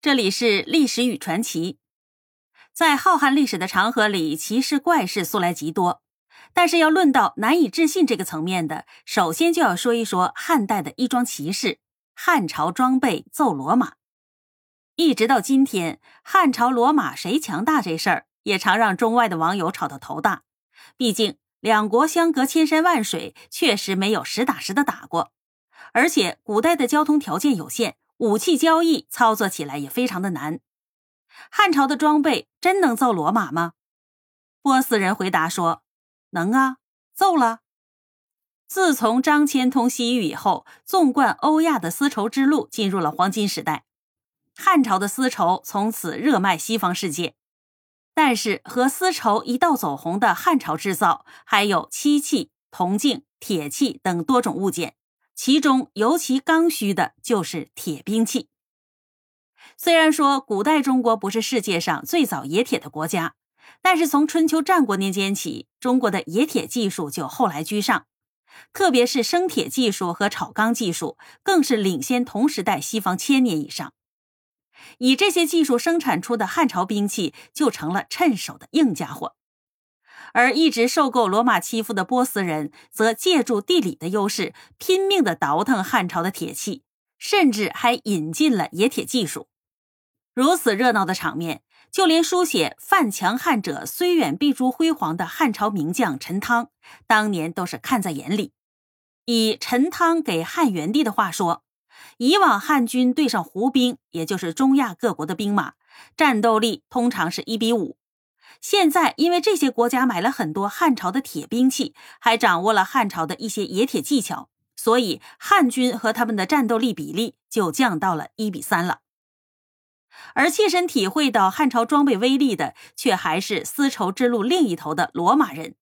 这里是历史与传奇。在浩瀚历史的长河里，奇事怪事素来极多。但是要论到难以置信这个层面的，首先就要说一说汉代的一桩奇事：汉朝装备揍罗马。一直到今天，汉朝罗马谁强大这事儿，也常让中外的网友吵得头大。毕竟两国相隔千山万水，确实没有实打实的打过，而且古代的交通条件有限。武器交易操作起来也非常的难。汉朝的装备真能揍罗马吗？波斯人回答说：“能啊，揍了。”自从张骞通西域以后，纵贯欧亚的丝绸之路进入了黄金时代，汉朝的丝绸从此热卖西方世界。但是和丝绸一道走红的汉朝制造，还有漆器、铜镜、铁器等多种物件。其中尤其刚需的就是铁兵器。虽然说古代中国不是世界上最早冶铁的国家，但是从春秋战国年间起，中国的冶铁技术就后来居上，特别是生铁技术和炒钢技术，更是领先同时代西方千年以上。以这些技术生产出的汉朝兵器，就成了趁手的硬家伙。而一直受够罗马欺负的波斯人，则借助地理的优势，拼命的倒腾汉朝的铁器，甚至还引进了冶铁技术。如此热闹的场面，就连书写“犯强汉者，虽远必诛辉煌”的汉朝名将陈汤，当年都是看在眼里。以陈汤给汉元帝的话说：“以往汉军对上胡兵，也就是中亚各国的兵马，战斗力通常是一比五。”现在，因为这些国家买了很多汉朝的铁兵器，还掌握了汉朝的一些冶铁技巧，所以汉军和他们的战斗力比例就降到了一比三了。而切身体会到汉朝装备威力的，却还是丝绸之路另一头的罗马人。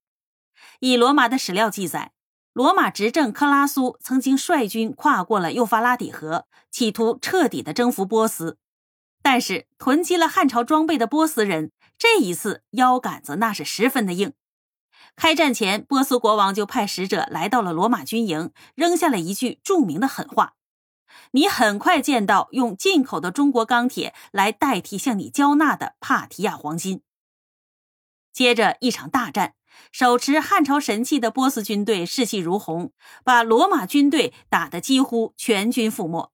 以罗马的史料记载，罗马执政克拉苏曾经率军跨过了幼发拉底河，企图彻底的征服波斯。但是囤积了汉朝装备的波斯人。这一次腰杆子那是十分的硬。开战前，波斯国王就派使者来到了罗马军营，扔下了一句著名的狠话：“你很快见到用进口的中国钢铁来代替向你交纳的帕提亚黄金。”接着一场大战，手持汉朝神器的波斯军队士气如虹，把罗马军队打得几乎全军覆没。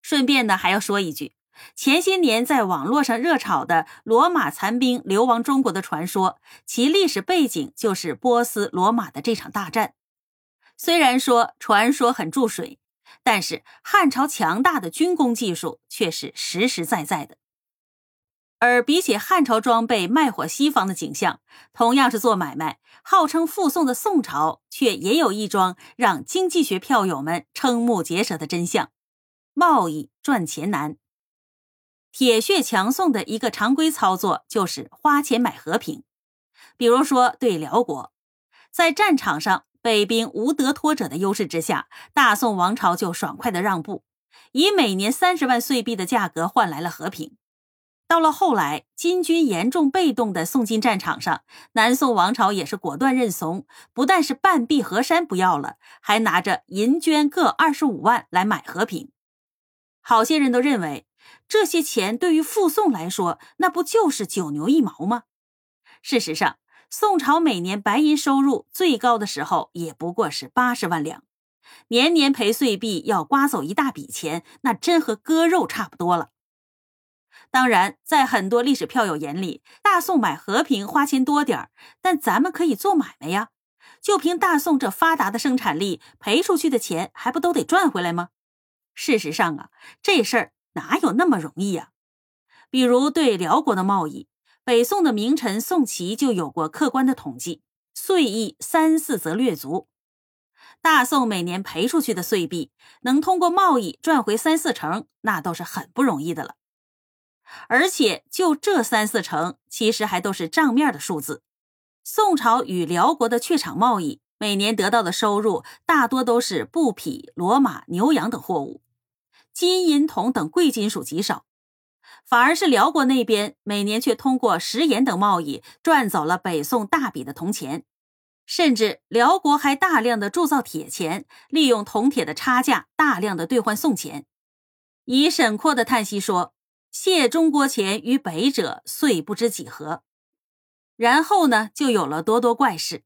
顺便呢，还要说一句。前些年在网络上热炒的罗马残兵流亡中国的传说，其历史背景就是波斯罗马的这场大战。虽然说传说很注水，但是汉朝强大的军工技术却是实实在在的。而比起汉朝装备卖火西方的景象，同样是做买卖，号称附宋的宋朝却也有一桩让经济学票友们瞠目结舌的真相：贸易赚钱难。铁血强宋的一个常规操作就是花钱买和平，比如说对辽国，在战场上北兵无得脱者的优势之下，大宋王朝就爽快的让步，以每年三十万岁币的价格换来了和平。到了后来，金军严重被动的宋金战场上，南宋王朝也是果断认怂，不但是半壁河山不要了，还拿着银绢各二十五万来买和平。好些人都认为。这些钱对于附宋来说，那不就是九牛一毛吗？事实上，宋朝每年白银收入最高的时候，也不过是八十万两，年年赔岁币要刮走一大笔钱，那真和割肉差不多了。当然，在很多历史票友眼里，大宋买和平花钱多点儿，但咱们可以做买卖呀。就凭大宋这发达的生产力，赔出去的钱还不都得赚回来吗？事实上啊，这事儿。哪有那么容易呀？比如对辽国的贸易，北宋的名臣宋祁就有过客观的统计，岁役三四则略足。大宋每年赔出去的岁币，能通过贸易赚回三四成，那都是很不容易的了。而且就这三四成，其实还都是账面的数字。宋朝与辽国的榷场贸易，每年得到的收入大多都是布匹、骡马、牛羊等货物。金银铜等贵金属极少，反而是辽国那边每年却通过食盐等贸易赚走了北宋大笔的铜钱，甚至辽国还大量的铸造铁钱，利用铜铁的差价大量的兑换宋钱。以沈括的叹息说：“谢中国钱于北者，遂不知几何。然后呢，就有了多多怪事。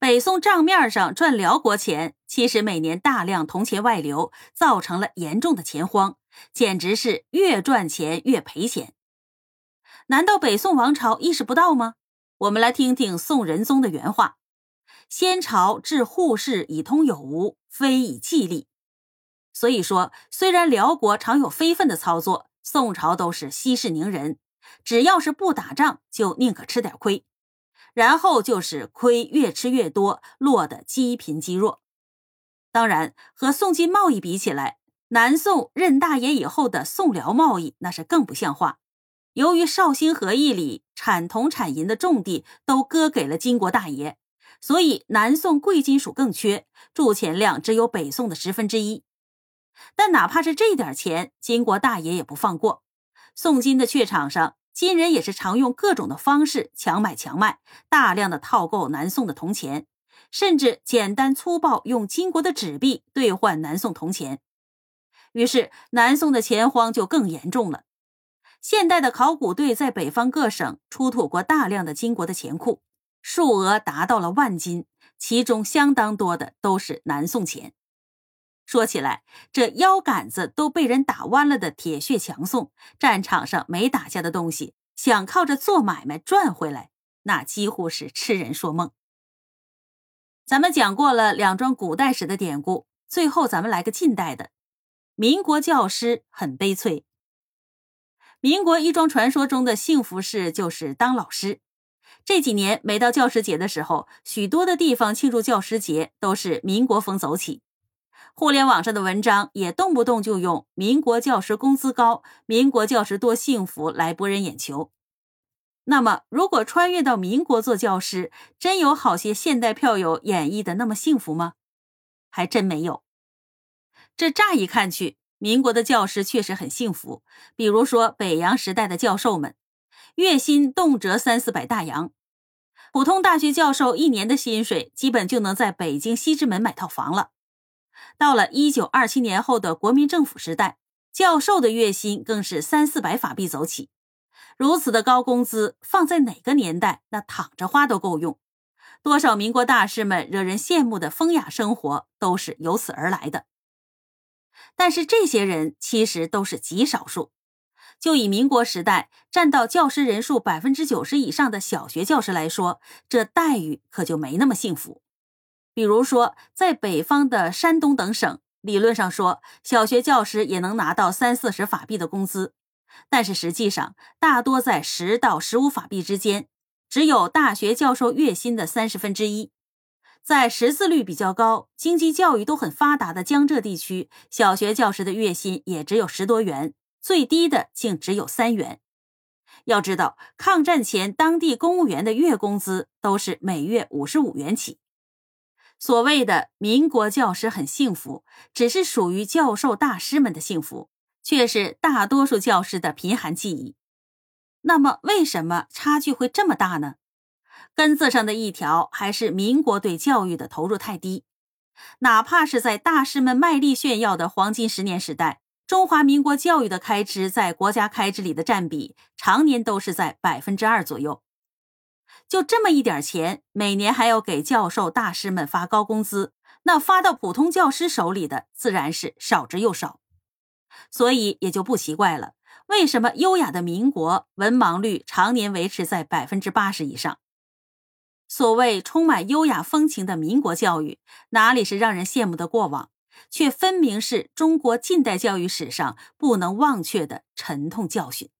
北宋账面上赚辽国钱，其实每年大量铜钱外流，造成了严重的钱荒，简直是越赚钱越赔钱。难道北宋王朝意识不到吗？我们来听听宋仁宗的原话：“先朝治户事以通有无，非以计利。”所以说，虽然辽国常有非分的操作，宋朝都是息事宁人，只要是不打仗，就宁可吃点亏。然后就是亏越吃越多，落得积贫积弱。当然，和宋金贸易比起来，南宋任大爷以后的宋辽贸易那是更不像话。由于绍兴和议里产铜产银的重地都割给了金国大爷，所以南宋贵金属更缺，铸钱量只有北宋的十分之一。但哪怕是这点钱，金国大爷也不放过。宋金的榷场上，金人也是常用各种的方式强买强卖，大量的套购南宋的铜钱，甚至简单粗暴用金国的纸币兑换南宋铜钱。于是南宋的钱荒就更严重了。现代的考古队在北方各省出土过大量的金国的钱库，数额达到了万金，其中相当多的都是南宋钱。说起来，这腰杆子都被人打弯了的铁血强宋，战场上没打下的东西，想靠着做买卖赚回来，那几乎是痴人说梦。咱们讲过了两桩古代史的典故，最后咱们来个近代的。民国教师很悲催。民国一桩传说中的幸福事就是当老师。这几年每到教师节的时候，许多的地方庆祝教师节都是民国风走起。互联网上的文章也动不动就用“民国教师工资高”“民国教师多幸福”来博人眼球。那么，如果穿越到民国做教师，真有好些现代票友演绎的那么幸福吗？还真没有。这乍一看去，民国的教师确实很幸福。比如说北洋时代的教授们，月薪动辄三四百大洋，普通大学教授一年的薪水基本就能在北京西直门买套房了。到了一九二七年后的国民政府时代，教授的月薪更是三四百法币走起。如此的高工资，放在哪个年代，那躺着花都够用。多少民国大师们惹人羡慕的风雅生活，都是由此而来的。但是这些人其实都是极少数。就以民国时代占到教师人数百分之九十以上的小学教师来说，这待遇可就没那么幸福。比如说，在北方的山东等省，理论上说，小学教师也能拿到三四十法币的工资，但是实际上大多在十到十五法币之间，只有大学教授月薪的三十分之一。在识字率比较高、经济教育都很发达的江浙地区，小学教师的月薪也只有十多元，最低的竟只有三元。要知道，抗战前当地公务员的月工资都是每月五十五元起。所谓的民国教师很幸福，只是属于教授大师们的幸福，却是大多数教师的贫寒记忆。那么，为什么差距会这么大呢？根子上的一条还是民国对教育的投入太低。哪怕是在大师们卖力炫耀的黄金十年时代，中华民国教育的开支在国家开支里的占比，常年都是在百分之二左右。就这么一点钱，每年还要给教授大师们发高工资，那发到普通教师手里的自然是少之又少，所以也就不奇怪了，为什么优雅的民国文盲率常年维持在百分之八十以上？所谓充满优雅风情的民国教育，哪里是让人羡慕的过往，却分明是中国近代教育史上不能忘却的沉痛教训。